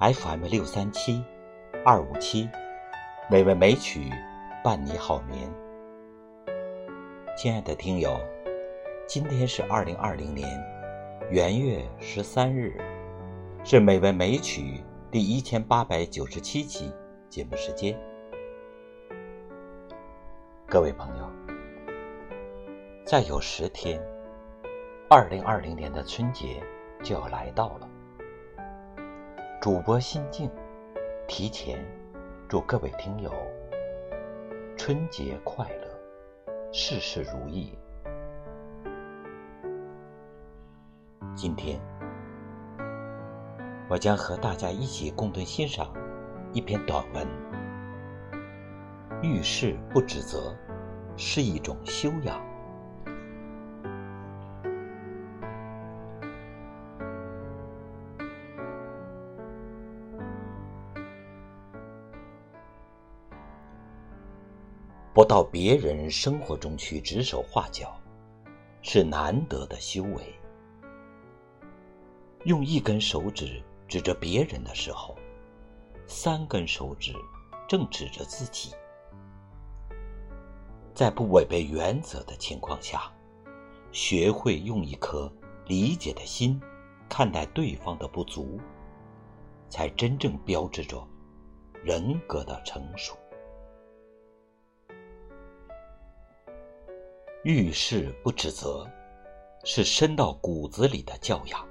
FM 六三七二五七，美味美曲伴你好眠。亲爱的听友，今天是二零二零年元月十三日，是美味美曲第一千八百九十七期节目时间。各位朋友，再有十天，二零二零年的春节就要来到了。主播心境，提前祝各位听友春节快乐，事事如意。今天，我将和大家一起共同欣赏一篇短文：遇事不指责是一种修养。不到别人生活中去指手画脚，是难得的修为。用一根手指指着别人的时候，三根手指正指着自己。在不违背原则的情况下，学会用一颗理解的心看待对方的不足，才真正标志着人格的成熟。遇事不指责，是深到骨子里的教养。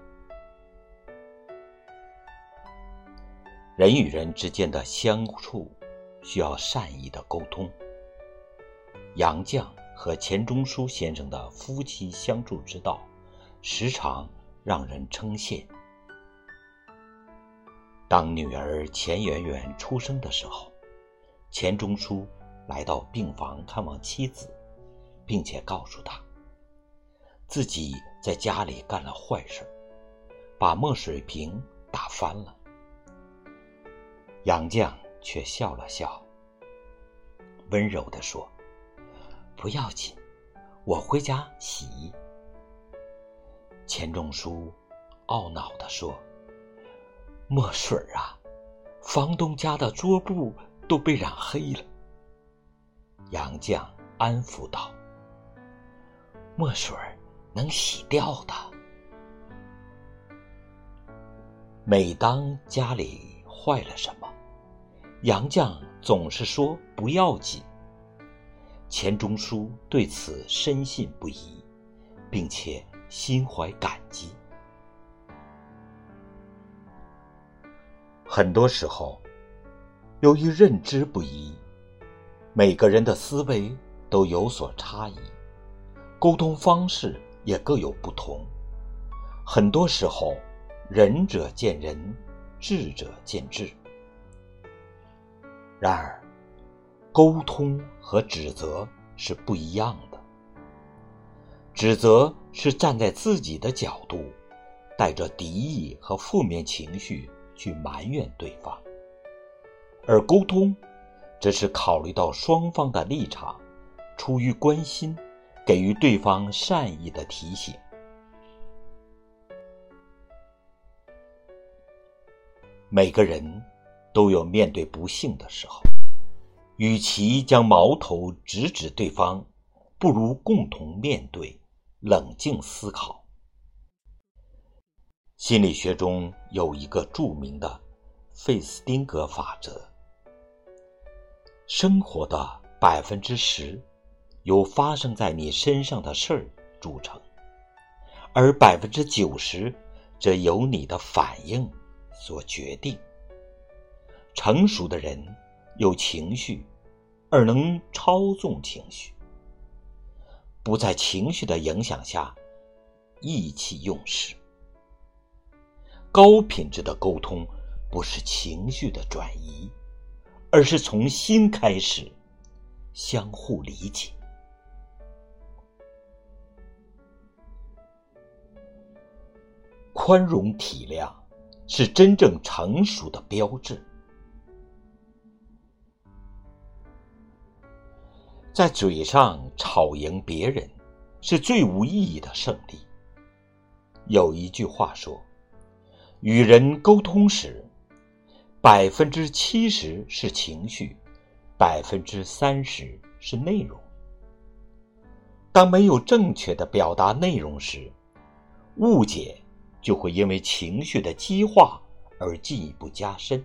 人与人之间的相处，需要善意的沟通。杨绛和钱钟书先生的夫妻相处之道，时常让人称羡。当女儿钱媛媛出生的时候，钱钟书来到病房看望妻子。并且告诉他，自己在家里干了坏事，把墨水瓶打翻了。杨绛却笑了笑，温柔地说：“不要紧，我回家洗。”钱钟书懊恼地说：“墨水啊，房东家的桌布都被染黑了。”杨绛安抚道。墨水能洗掉的。每当家里坏了什么，杨绛总是说不要紧。钱钟书对此深信不疑，并且心怀感激。很多时候，由于认知不一，每个人的思维都有所差异。沟通方式也各有不同，很多时候，仁者见仁，智者见智。然而，沟通和指责是不一样的。指责是站在自己的角度，带着敌意和负面情绪去埋怨对方；而沟通，则是考虑到双方的立场，出于关心。给予对方善意的提醒。每个人都有面对不幸的时候，与其将矛头直指对方，不如共同面对，冷静思考。心理学中有一个著名的费斯汀格法则：生活的百分之十。由发生在你身上的事儿组成，而百分之九十则由你的反应所决定。成熟的人有情绪，而能操纵情绪，不在情绪的影响下意气用事。高品质的沟通不是情绪的转移，而是从心开始，相互理解。宽容体谅，是真正成熟的标志。在嘴上吵赢别人，是最无意义的胜利。有一句话说：“与人沟通时，百分之七十是情绪，百分之三十是内容。当没有正确的表达内容时，误解就会因为情绪的激化而进一步加深。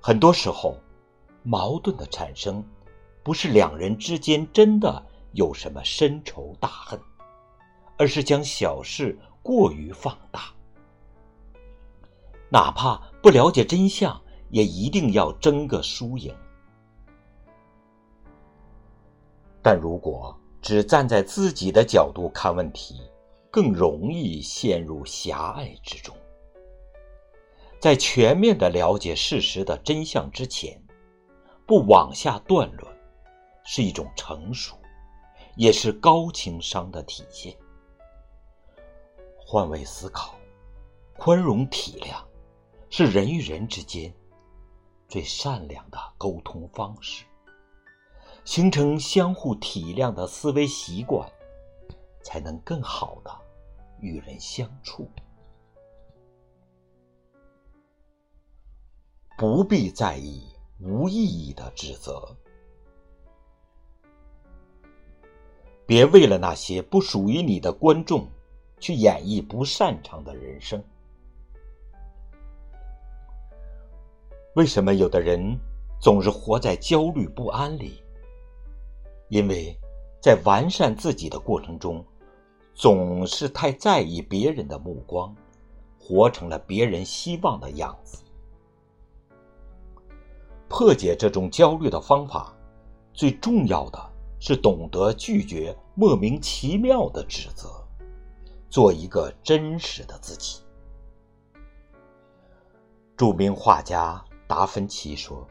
很多时候，矛盾的产生，不是两人之间真的有什么深仇大恨，而是将小事过于放大。哪怕不了解真相，也一定要争个输赢。但如果只站在自己的角度看问题，更容易陷入狭隘之中。在全面的了解事实的真相之前，不往下断论，是一种成熟，也是高情商的体现。换位思考，宽容体谅，是人与人之间最善良的沟通方式。形成相互体谅的思维习惯，才能更好的与人相处。不必在意无意义的指责，别为了那些不属于你的观众，去演绎不擅长的人生。为什么有的人总是活在焦虑不安里？因为，在完善自己的过程中，总是太在意别人的目光，活成了别人希望的样子。破解这种焦虑的方法，最重要的是懂得拒绝莫名其妙的指责，做一个真实的自己。著名画家达芬奇说。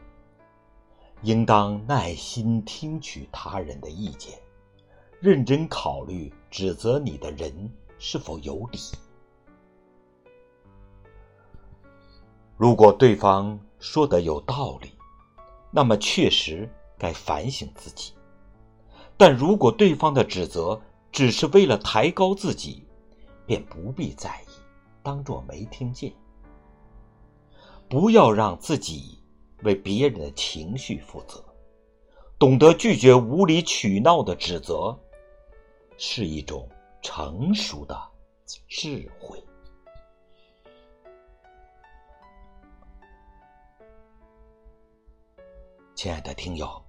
应当耐心听取他人的意见，认真考虑指责你的人是否有理。如果对方说的有道理，那么确实该反省自己；但如果对方的指责只是为了抬高自己，便不必在意，当作没听见。不要让自己。为别人的情绪负责，懂得拒绝无理取闹的指责，是一种成熟的智慧。亲爱的听友，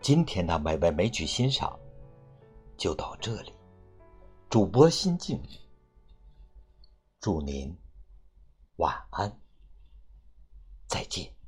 今天的美文美曲欣赏就到这里。主播心境，祝您晚安。再见。